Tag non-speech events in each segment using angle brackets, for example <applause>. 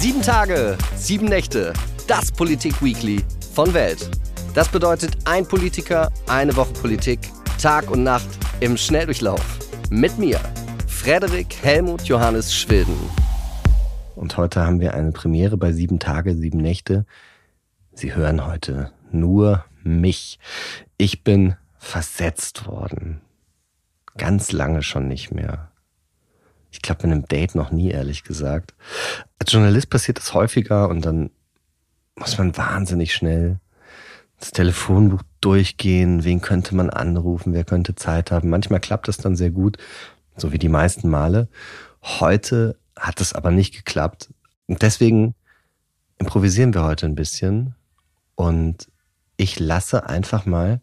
Sieben Tage, sieben Nächte, das Politik-Weekly von Welt. Das bedeutet ein Politiker, eine Woche Politik, Tag und Nacht im Schnelldurchlauf. Mit mir, Frederik Helmut Johannes Schwilden. Und heute haben wir eine Premiere bei Sieben Tage, sieben Nächte. Sie hören heute nur mich. Ich bin versetzt worden. Ganz lange schon nicht mehr. Ich glaube, mit einem Date noch nie, ehrlich gesagt. Als Journalist passiert das häufiger und dann muss man wahnsinnig schnell das Telefonbuch durchgehen. Wen könnte man anrufen? Wer könnte Zeit haben? Manchmal klappt das dann sehr gut, so wie die meisten Male. Heute hat es aber nicht geklappt. Und deswegen improvisieren wir heute ein bisschen und ich lasse einfach mal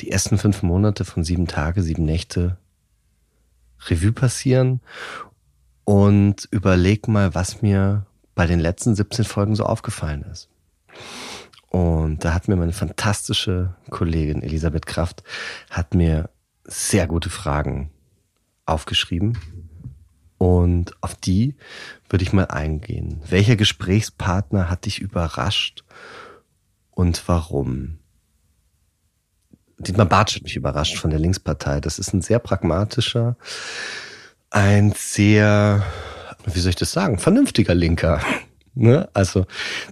die ersten fünf Monate von sieben Tage, sieben Nächte Revue passieren und überleg mal, was mir bei den letzten 17 Folgen so aufgefallen ist. Und da hat mir meine fantastische Kollegin Elisabeth Kraft hat mir sehr gute Fragen aufgeschrieben. Und auf die würde ich mal eingehen. Welcher Gesprächspartner hat dich überrascht und warum? Dietmar Bartsch hat mich überrascht von der Linkspartei. Das ist ein sehr pragmatischer, ein sehr, wie soll ich das sagen, vernünftiger Linker. <laughs> Ne? Also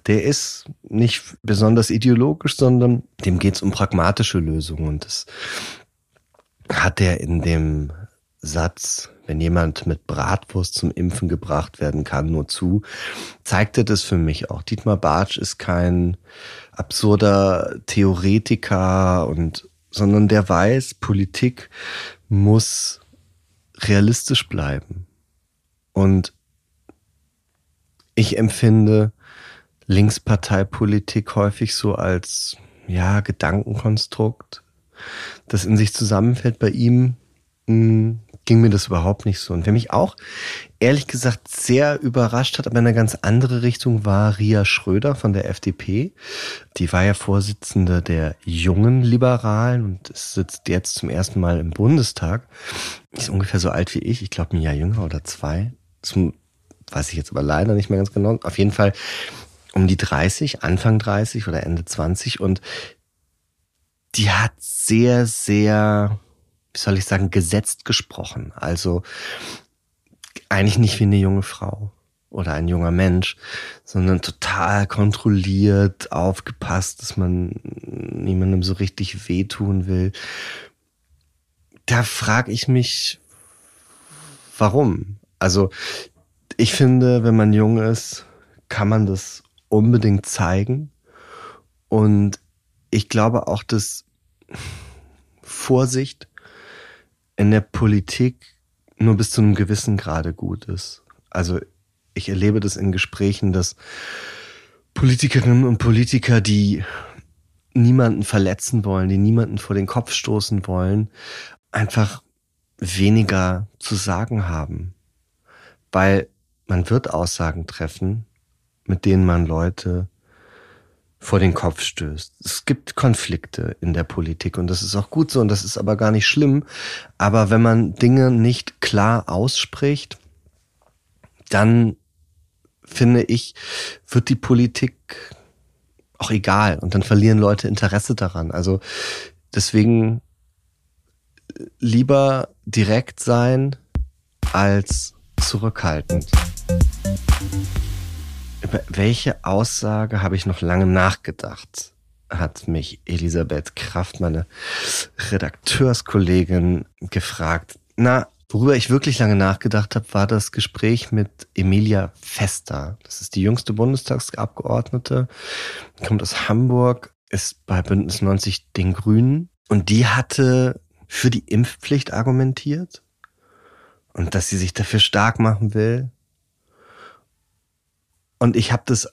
der ist nicht besonders ideologisch, sondern dem geht es um pragmatische Lösungen. Und das hat er in dem Satz, wenn jemand mit Bratwurst zum Impfen gebracht werden kann, nur zu, zeigte das für mich auch. Dietmar Bartsch ist kein absurder Theoretiker und, sondern der weiß, Politik muss realistisch bleiben. Und ich empfinde Linksparteipolitik häufig so als, ja, Gedankenkonstrukt, das in sich zusammenfällt bei ihm, mh, hm, ging mir das überhaupt nicht so. Und wer mich auch ehrlich gesagt sehr überrascht hat, aber in eine ganz andere Richtung war Ria Schröder von der FDP. Die war ja Vorsitzende der jungen Liberalen und sitzt jetzt zum ersten Mal im Bundestag. Ist ungefähr so alt wie ich, ich glaube ein Jahr jünger oder zwei. Zum, weiß ich jetzt aber leider nicht mehr ganz genau. Auf jeden Fall um die 30, Anfang 30 oder Ende 20 und die hat sehr, sehr wie soll ich sagen, gesetzt gesprochen. Also eigentlich nicht wie eine junge Frau oder ein junger Mensch, sondern total kontrolliert, aufgepasst, dass man niemandem so richtig wehtun will. Da frage ich mich, warum? Also ich finde, wenn man jung ist, kann man das unbedingt zeigen. Und ich glaube auch, dass Vorsicht in der Politik nur bis zu einem gewissen Grade gut ist. Also ich erlebe das in Gesprächen, dass Politikerinnen und Politiker, die niemanden verletzen wollen, die niemanden vor den Kopf stoßen wollen, einfach weniger zu sagen haben. Weil man wird Aussagen treffen, mit denen man Leute vor den Kopf stößt. Es gibt Konflikte in der Politik und das ist auch gut so und das ist aber gar nicht schlimm. Aber wenn man Dinge nicht klar ausspricht, dann finde ich, wird die Politik auch egal und dann verlieren Leute Interesse daran. Also deswegen lieber direkt sein als zurückhaltend. Über welche Aussage habe ich noch lange nachgedacht? Hat mich Elisabeth Kraft, meine Redakteurskollegin, gefragt. Na, worüber ich wirklich lange nachgedacht habe, war das Gespräch mit Emilia Fester. Das ist die jüngste Bundestagsabgeordnete, kommt aus Hamburg, ist bei Bündnis 90 den Grünen. Und die hatte für die Impfpflicht argumentiert und dass sie sich dafür stark machen will. Und ich habe das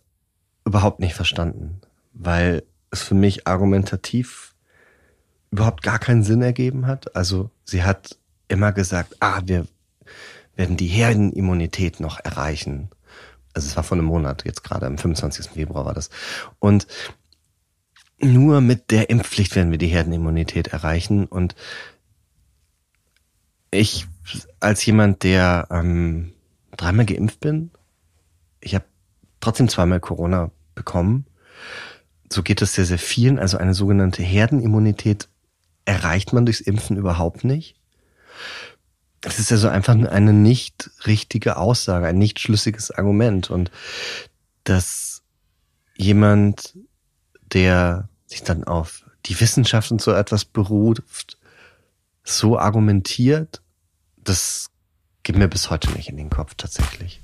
überhaupt nicht verstanden, weil es für mich argumentativ überhaupt gar keinen Sinn ergeben hat. Also sie hat immer gesagt, ah, wir werden die Herdenimmunität noch erreichen. Also es war vor einem Monat, jetzt gerade am 25. Februar war das. Und nur mit der Impfpflicht werden wir die Herdenimmunität erreichen. Und ich als jemand, der ähm, dreimal geimpft bin, ich habe trotzdem zweimal Corona bekommen. So geht es sehr, sehr vielen. Also eine sogenannte Herdenimmunität erreicht man durchs Impfen überhaupt nicht. Das ist also einfach eine nicht richtige Aussage, ein nicht schlüssiges Argument. Und dass jemand, der sich dann auf die Wissenschaft und so etwas beruht, so argumentiert, das geht mir bis heute nicht in den Kopf tatsächlich.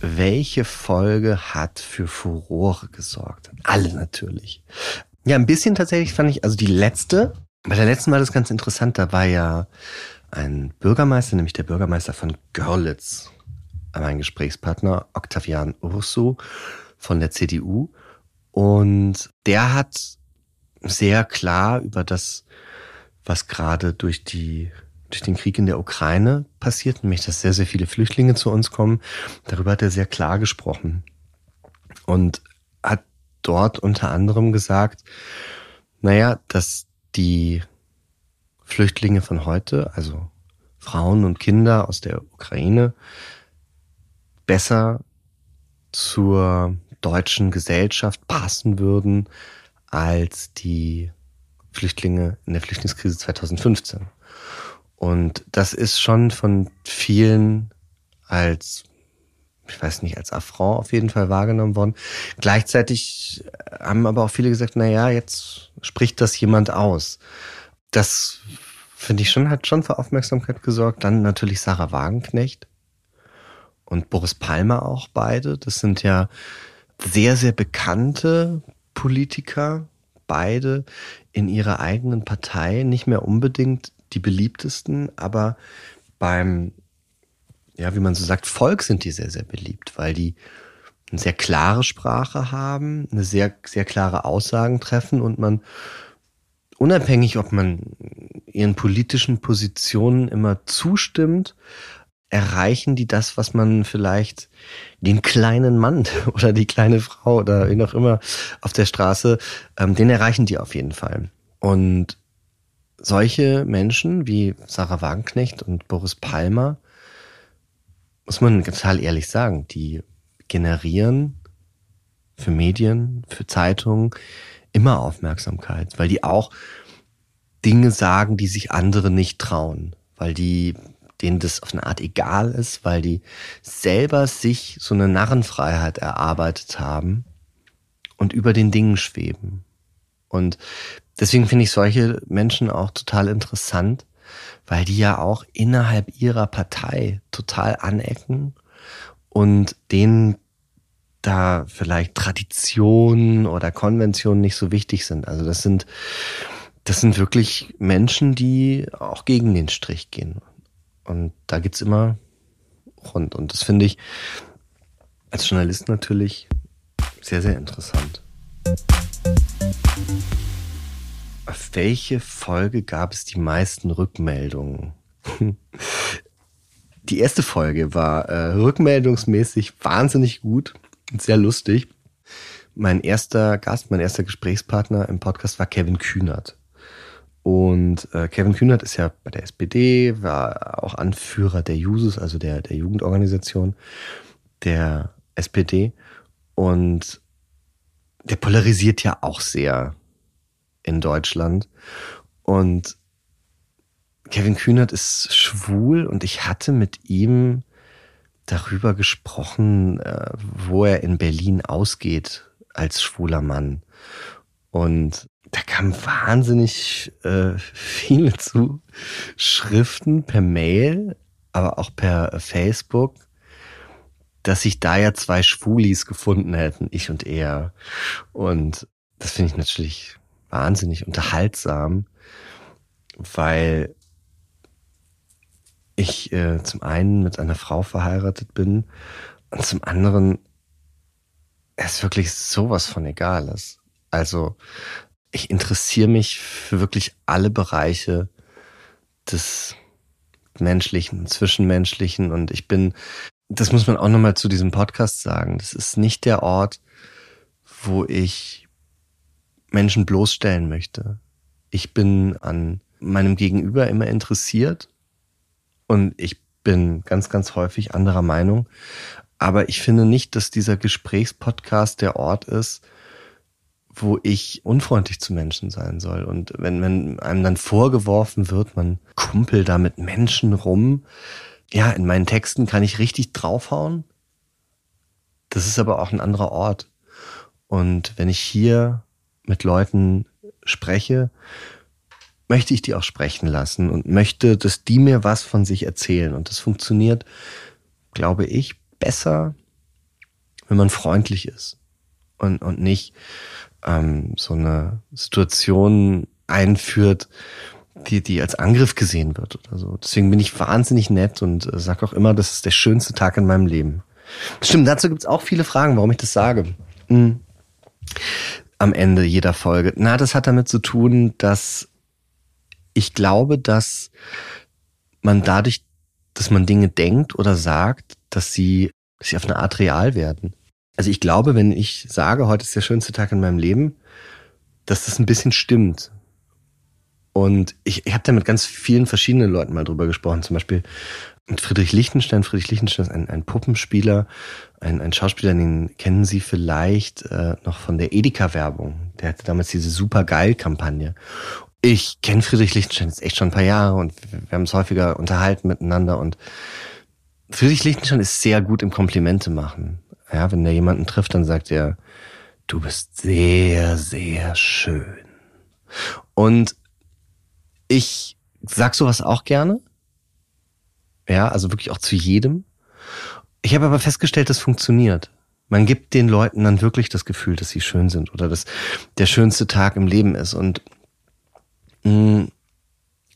Welche Folge hat für Furore gesorgt? Alle natürlich. Ja, ein bisschen tatsächlich fand ich, also die letzte, bei der letzten war das ganz interessant, da war ja ein Bürgermeister, nämlich der Bürgermeister von Görlitz, mein Gesprächspartner Octavian Urso von der CDU. Und der hat sehr klar über das, was gerade durch die durch den Krieg in der Ukraine passiert, nämlich dass sehr, sehr viele Flüchtlinge zu uns kommen. Darüber hat er sehr klar gesprochen und hat dort unter anderem gesagt, naja, dass die Flüchtlinge von heute, also Frauen und Kinder aus der Ukraine, besser zur deutschen Gesellschaft passen würden als die Flüchtlinge in der Flüchtlingskrise 2015. Und das ist schon von vielen als, ich weiß nicht, als Affront auf jeden Fall wahrgenommen worden. Gleichzeitig haben aber auch viele gesagt, na ja, jetzt spricht das jemand aus. Das finde ich schon, hat schon für Aufmerksamkeit gesorgt. Dann natürlich Sarah Wagenknecht und Boris Palmer auch beide. Das sind ja sehr, sehr bekannte Politiker, beide in ihrer eigenen Partei, nicht mehr unbedingt die beliebtesten, aber beim, ja, wie man so sagt, Volk sind die sehr, sehr beliebt, weil die eine sehr klare Sprache haben, eine sehr, sehr klare Aussagen treffen und man unabhängig, ob man ihren politischen Positionen immer zustimmt, erreichen die das, was man vielleicht den kleinen Mann <laughs> oder die kleine Frau oder wie auch immer auf der Straße, ähm, den erreichen die auf jeden Fall. Und solche Menschen wie Sarah Wagenknecht und Boris Palmer, muss man total ehrlich sagen, die generieren für Medien, für Zeitungen immer Aufmerksamkeit, weil die auch Dinge sagen, die sich andere nicht trauen, weil die denen das auf eine Art egal ist, weil die selber sich so eine Narrenfreiheit erarbeitet haben und über den Dingen schweben. Und deswegen finde ich solche Menschen auch total interessant, weil die ja auch innerhalb ihrer Partei total anecken und denen da vielleicht Traditionen oder Konventionen nicht so wichtig sind. Also das sind, das sind wirklich Menschen, die auch gegen den Strich gehen. Und da geht's immer rund. Und das finde ich als Journalist natürlich sehr, sehr interessant. Welche Folge gab es die meisten Rückmeldungen? <laughs> Die erste Folge war äh, rückmeldungsmäßig wahnsinnig gut und sehr lustig. Mein erster Gast, mein erster Gesprächspartner im Podcast war Kevin Kühnert. Und äh, Kevin Kühnert ist ja bei der SPD, war auch Anführer der Jusos, also der, der Jugendorganisation der SPD. Und der polarisiert ja auch sehr in Deutschland. Und Kevin Kühnert ist schwul und ich hatte mit ihm darüber gesprochen, äh, wo er in Berlin ausgeht als schwuler Mann. Und da kamen wahnsinnig äh, viele zu Schriften per Mail, aber auch per Facebook, dass sich da ja zwei Schwulis gefunden hätten, ich und er. Und das finde ich natürlich wahnsinnig unterhaltsam, weil ich äh, zum einen mit einer Frau verheiratet bin und zum anderen es wirklich sowas von egal ist. Also ich interessiere mich für wirklich alle Bereiche des menschlichen, zwischenmenschlichen und ich bin, das muss man auch nochmal zu diesem Podcast sagen, das ist nicht der Ort, wo ich Menschen bloßstellen möchte. Ich bin an meinem Gegenüber immer interessiert und ich bin ganz, ganz häufig anderer Meinung. Aber ich finde nicht, dass dieser Gesprächspodcast der Ort ist, wo ich unfreundlich zu Menschen sein soll. Und wenn, wenn einem dann vorgeworfen wird, man kumpel da mit Menschen rum, ja, in meinen Texten kann ich richtig draufhauen. Das ist aber auch ein anderer Ort. Und wenn ich hier mit Leuten spreche, möchte ich die auch sprechen lassen und möchte, dass die mir was von sich erzählen. Und das funktioniert, glaube ich, besser, wenn man freundlich ist und, und nicht ähm, so eine Situation einführt, die, die als Angriff gesehen wird oder so. Deswegen bin ich wahnsinnig nett und äh, sag auch immer, das ist der schönste Tag in meinem Leben. Stimmt, dazu gibt's auch viele Fragen, warum ich das sage. Hm. Am Ende jeder Folge. Na, das hat damit zu tun, dass ich glaube, dass man dadurch, dass man Dinge denkt oder sagt, dass sie, dass sie auf eine Art real werden. Also ich glaube, wenn ich sage, heute ist der schönste Tag in meinem Leben, dass das ein bisschen stimmt. Und ich, ich habe da mit ganz vielen verschiedenen Leuten mal drüber gesprochen. Zum Beispiel Friedrich Lichtenstein. Friedrich Lichtenstein ist ein, ein Puppenspieler, ein, ein Schauspieler, den kennen Sie vielleicht äh, noch von der Edeka-Werbung. Der hatte damals diese super geil Kampagne. Ich kenne Friedrich Lichtenstein jetzt echt schon ein paar Jahre und wir, wir haben es häufiger unterhalten miteinander und Friedrich Lichtenstein ist sehr gut im Komplimente machen. Ja, wenn der jemanden trifft, dann sagt er, du bist sehr, sehr schön. Und ich sag sowas auch gerne. Ja, also wirklich auch zu jedem. Ich habe aber festgestellt, das funktioniert. Man gibt den Leuten dann wirklich das Gefühl, dass sie schön sind oder dass der schönste Tag im Leben ist. Und mh, mm,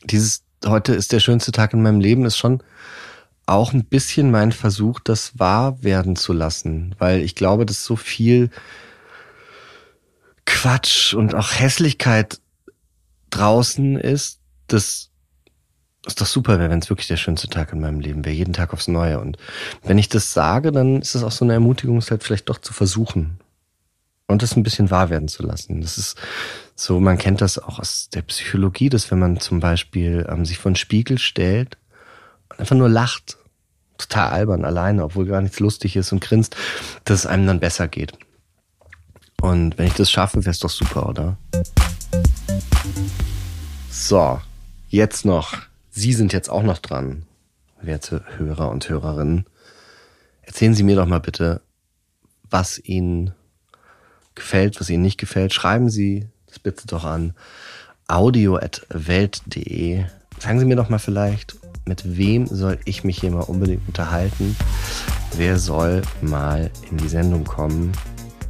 dieses heute ist der schönste Tag in meinem Leben ist schon auch ein bisschen mein Versuch, das wahr werden zu lassen, weil ich glaube, dass so viel Quatsch und auch Hässlichkeit draußen ist, das ist doch super wäre, wenn es wirklich der schönste Tag in meinem Leben wäre, jeden Tag aufs Neue. Und wenn ich das sage, dann ist es auch so eine Ermutigung, es halt vielleicht doch zu versuchen und das ein bisschen wahr werden zu lassen. Das ist so, man kennt das auch aus der Psychologie, dass wenn man zum Beispiel ähm, sich vor einen Spiegel stellt und einfach nur lacht, total albern alleine, obwohl gar nichts lustig ist und grinst, dass es einem dann besser geht. Und wenn ich das schaffe, wäre es doch super, oder? So, jetzt noch. Sie sind jetzt auch noch dran, werte Hörer und Hörerinnen. Erzählen Sie mir doch mal bitte, was Ihnen gefällt, was Ihnen nicht gefällt. Schreiben Sie das bitte doch an audio.welt.de. Sagen Sie mir doch mal vielleicht, mit wem soll ich mich hier mal unbedingt unterhalten? Wer soll mal in die Sendung kommen?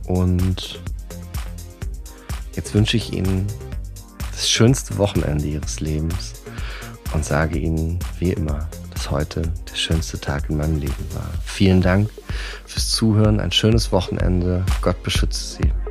Und jetzt wünsche ich Ihnen das schönste Wochenende Ihres Lebens und sage Ihnen wie immer, dass heute der schönste Tag in meinem Leben war. Vielen Dank fürs Zuhören, ein schönes Wochenende. Gott beschütze Sie.